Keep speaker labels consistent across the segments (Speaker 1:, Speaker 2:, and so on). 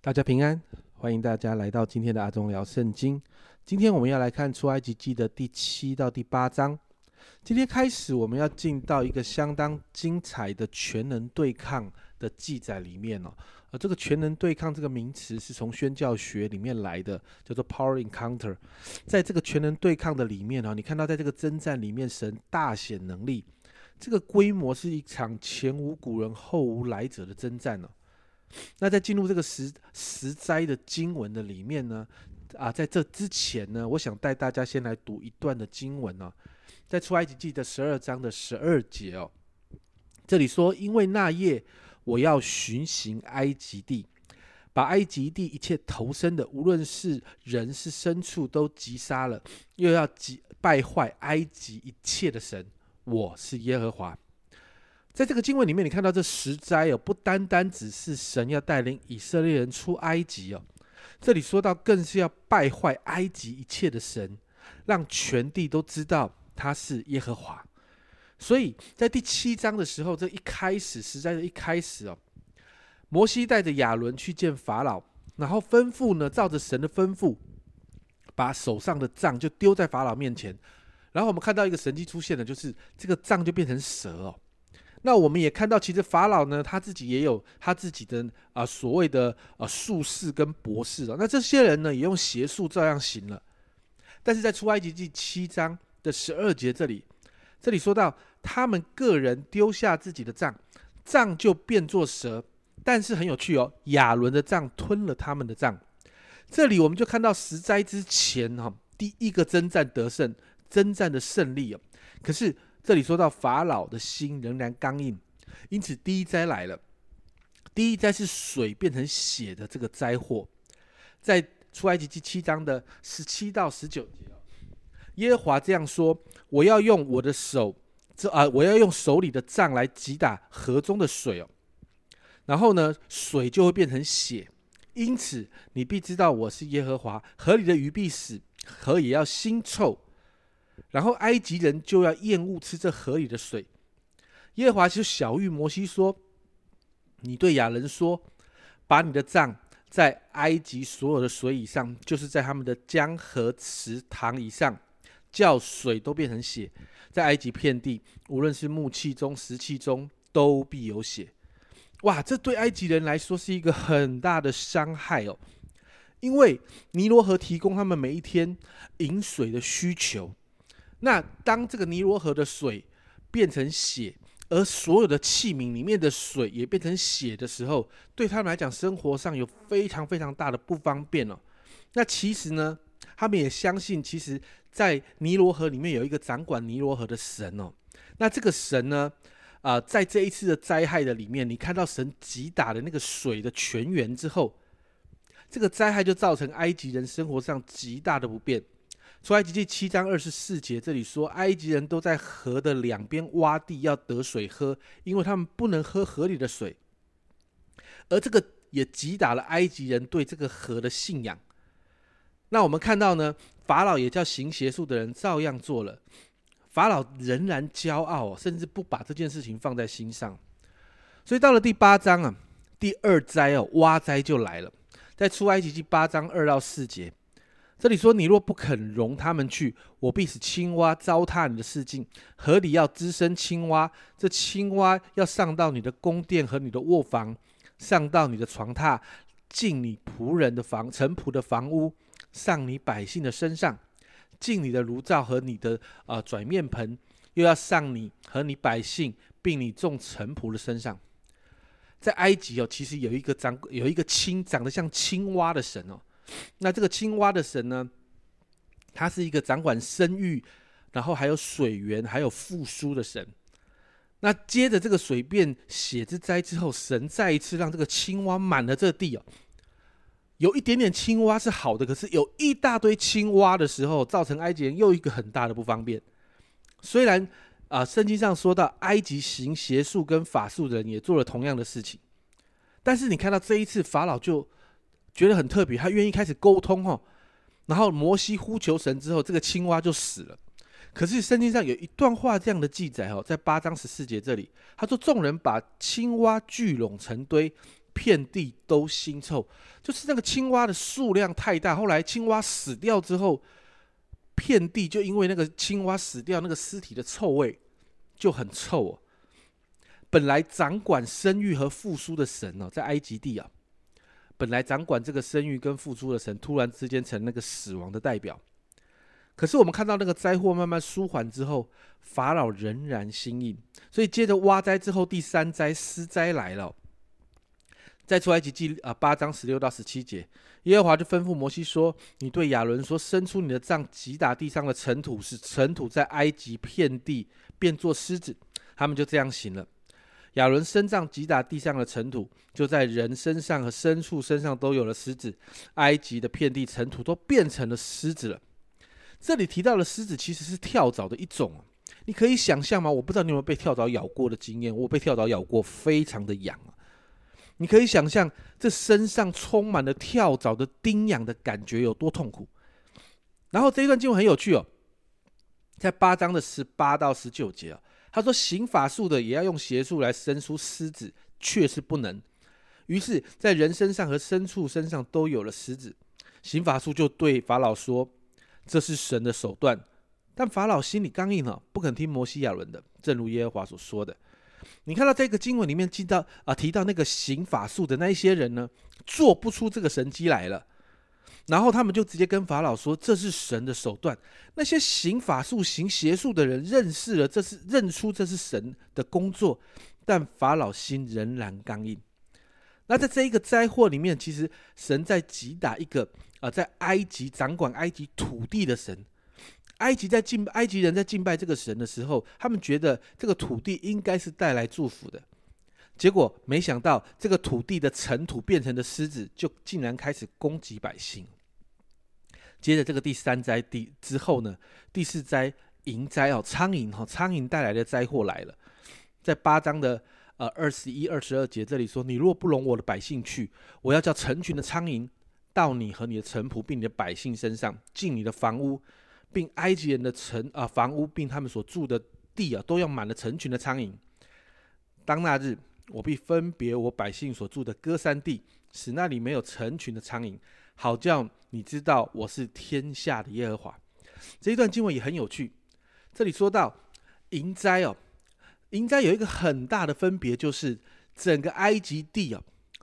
Speaker 1: 大家平安，欢迎大家来到今天的阿忠聊圣经。今天我们要来看出埃及记的第七到第八章。今天开始，我们要进到一个相当精彩的全能对抗的记载里面哦。而这个全能对抗这个名词是从宣教学里面来的，叫做 power encounter。在这个全能对抗的里面哦，你看到在这个征战里面，神大显能力，这个规模是一场前无古人后无来者的征战哦。那在进入这个十十灾的经文的里面呢，啊，在这之前呢，我想带大家先来读一段的经文哦，在出埃及记的十二章的十二节哦，这里说，因为那夜我要巡行埃及地，把埃及地一切投生的，无论是人是牲畜，都击杀了，又要击败坏埃及一切的神，我是耶和华。在这个经文里面，你看到这十灾哦，不单单只是神要带领以色列人出埃及哦，这里说到更是要败坏埃及一切的神，让全地都知道他是耶和华。所以在第七章的时候，这一开始实在的一开始哦，摩西带着亚伦去见法老，然后吩咐呢，照着神的吩咐，把手上的杖就丢在法老面前，然后我们看到一个神迹出现了，就是这个杖就变成蛇哦。那我们也看到，其实法老呢，他自己也有他自己的啊所谓的啊术士跟博士哦。那这些人呢，也用邪术照样行了。但是在出埃及记七章的十二节这里，这里说到他们个人丢下自己的杖，杖就变作蛇。但是很有趣哦，亚伦的杖吞了他们的杖。这里我们就看到十灾之前哈，第一个征战得胜，征战的胜利哦。可是。这里说到法老的心仍然刚硬，因此第一灾来了。第一灾是水变成血的这个灾祸，在出埃及记七章的十七到十九节耶和华这样说：“我要用我的手，这啊，我要用手里的杖来击打河中的水哦，然后呢，水就会变成血。因此你必知道我是耶和华。河里的鱼必死，河也要腥臭。”然后埃及人就要厌恶吃这河里的水。耶和华就小谕摩西说：“你对亚人说，把你的杖在埃及所有的水以上，就是在他们的江河池塘以上，叫水都变成血。在埃及遍地，无论是木器中、石器中，都必有血。”哇，这对埃及人来说是一个很大的伤害哦，因为尼罗河提供他们每一天饮水的需求。那当这个尼罗河的水变成血，而所有的器皿里面的水也变成血的时候，对他们来讲，生活上有非常非常大的不方便哦。那其实呢，他们也相信，其实，在尼罗河里面有一个掌管尼罗河的神哦。那这个神呢，啊，在这一次的灾害的里面，你看到神击打的那个水的泉源之后，这个灾害就造成埃及人生活上极大的不便。出埃及记七章二十四节，这里说埃及人都在河的两边挖地，要得水喝，因为他们不能喝河里的水。而这个也击打了埃及人对这个河的信仰。那我们看到呢，法老也叫行邪术的人照样做了。法老仍然骄傲，甚至不把这件事情放在心上。所以到了第八章啊，第二灾哦，挖灾就来了。在出埃及记八章二到四节。这里说：“你若不肯容他们去，我必使青蛙糟蹋你的事境。河里要滋生青蛙，这青蛙要上到你的宫殿和你的卧房，上到你的床榻，进你仆人的房、臣仆的房屋，上你百姓的身上，进你的炉灶和你的啊转面盆，又要上你和你百姓，并你众臣仆的身上。”在埃及哦，其实有一个长有一个青长得像青蛙的神哦。那这个青蛙的神呢？他是一个掌管生育，然后还有水源，还有复苏的神。那接着这个水变血之灾之后，神再一次让这个青蛙满了这地哦。有一点点青蛙是好的，可是有一大堆青蛙的时候，造成埃及人又一个很大的不方便。虽然啊，圣经上说到埃及行邪术跟法术的人也做了同样的事情，但是你看到这一次法老就。觉得很特别，他愿意开始沟通哈，然后摩西呼求神之后，这个青蛙就死了。可是圣经上有一段话这样的记载哦，在八章十四节这里，他说：“众人把青蛙聚拢成堆，遍地都腥臭，就是那个青蛙的数量太大。后来青蛙死掉之后，遍地就因为那个青蛙死掉，那个尸体的臭味就很臭哦。本来掌管生育和复苏的神哦，在埃及地啊，本来掌管这个生育跟复出的神，突然之间成那个死亡的代表。可是我们看到那个灾祸慢慢舒缓之后，法老仍然心硬，所以接着挖灾之后，第三灾施灾来了。在出埃及记啊八章十六到十七节，耶和华就吩咐摩西说：“你对亚伦说，伸出你的杖，击打地上的尘土，使尘土在埃及遍地变作狮子。”他们就这样行了。亚伦伸杖击打地上的尘土，就在人身上和牲畜身上都有了狮子。埃及的遍地尘土都变成了狮子了。这里提到的狮子其实是跳蚤的一种，你可以想象吗？我不知道你有没有被跳蚤咬过的经验，我被跳蚤咬过，非常的痒。你可以想象这身上充满了跳蚤的叮痒的感觉有多痛苦。然后这一段经文很有趣哦，在八章的十八到十九节啊，他说行法术的也要用邪术来生出狮子，却是不能。于是，在人身上和牲畜身上都有了狮子。行法术就对法老说：“这是神的手段。”但法老心里刚硬了，不肯听摩西亚伦的，正如耶和华所说的。你看到这个经文里面记到啊，提到那个行法术的那一些人呢，做不出这个神迹来了，然后他们就直接跟法老说这是神的手段。那些行法术、行邪术的人认识了这是认出这是神的工作，但法老心仍然刚硬。那在这一个灾祸里面，其实神在击打一个啊，在埃及掌管埃及土地的神。埃及在敬埃及人在敬拜这个神的时候，他们觉得这个土地应该是带来祝福的，结果没想到这个土地的尘土变成的狮子，就竟然开始攻击百姓。接着这个第三灾第之后呢，第四灾蝇灾哦，苍蝇哈，苍蝇带来的灾祸来了，在八章的呃二十一、二十二节这里说：“你若不容我的百姓去，我要叫成群的苍蝇到你和你的臣仆并你的百姓身上，进你的房屋。”并埃及人的城啊房屋，并他们所住的地啊，都要满了成群的苍蝇。当那日，我必分别我百姓所住的歌山地，使那里没有成群的苍蝇，好叫你知道我是天下的耶和华。这一段经文也很有趣。这里说到营灾哦，营灾有一个很大的分别，就是整个埃及地啊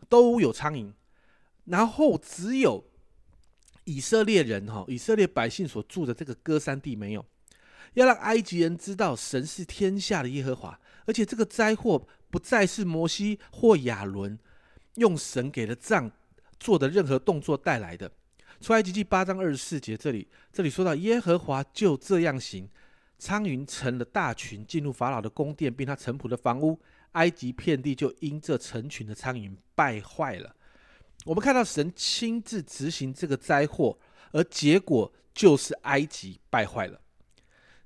Speaker 1: 都有苍蝇，然后只有。以色列人哈，以色列百姓所住的这个歌山地没有，要让埃及人知道神是天下的耶和华，而且这个灾祸不再是摩西或亚伦用神给的杖做的任何动作带来的。出埃及记八章二十四节这里，这里说到耶和华就这样行，苍云成了大群进入法老的宫殿，并他臣仆的房屋，埃及遍地就因这成群的苍蝇败坏了。我们看到神亲自执行这个灾祸，而结果就是埃及败坏了。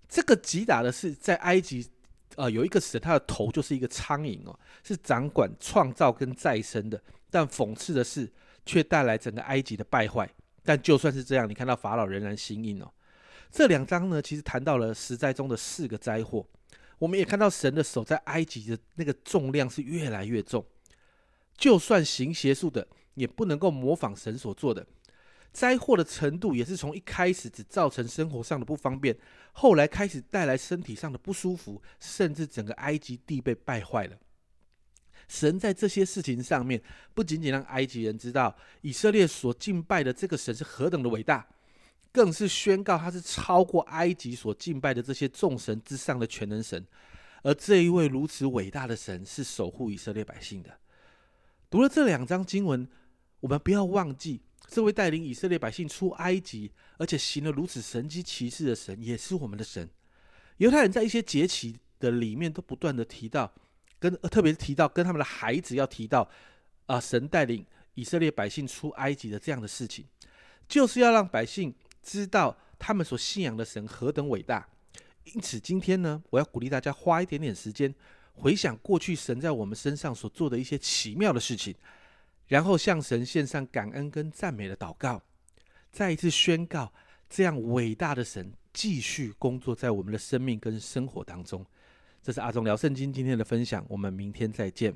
Speaker 1: 这个击打的是在埃及，呃，有一个神，他的头就是一个苍蝇哦，是掌管创造跟再生的。但讽刺的是，却带来整个埃及的败坏。但就算是这样，你看到法老仍然心硬哦。这两章呢，其实谈到了十灾中的四个灾祸。我们也看到神的手在埃及的那个重量是越来越重，就算行邪术的。也不能够模仿神所做的灾祸的程度，也是从一开始只造成生活上的不方便，后来开始带来身体上的不舒服，甚至整个埃及地被败坏了。神在这些事情上面，不仅仅让埃及人知道以色列所敬拜的这个神是何等的伟大，更是宣告他是超过埃及所敬拜的这些众神之上的全能神，而这一位如此伟大的神是守护以色列百姓的。读了这两章经文。我们不要忘记，这位带领以色列百姓出埃及，而且行了如此神迹奇事的神，也是我们的神。犹太人在一些节期的里面，都不断的提到，跟特别是提到跟他们的孩子要提到，啊，神带领以色列百姓出埃及的这样的事情，就是要让百姓知道他们所信仰的神何等伟大。因此，今天呢，我要鼓励大家花一点点时间，回想过去神在我们身上所做的一些奇妙的事情。然后向神献上感恩跟赞美的祷告，再一次宣告这样伟大的神继续工作在我们的生命跟生活当中。这是阿忠聊圣经今天的分享，我们明天再见。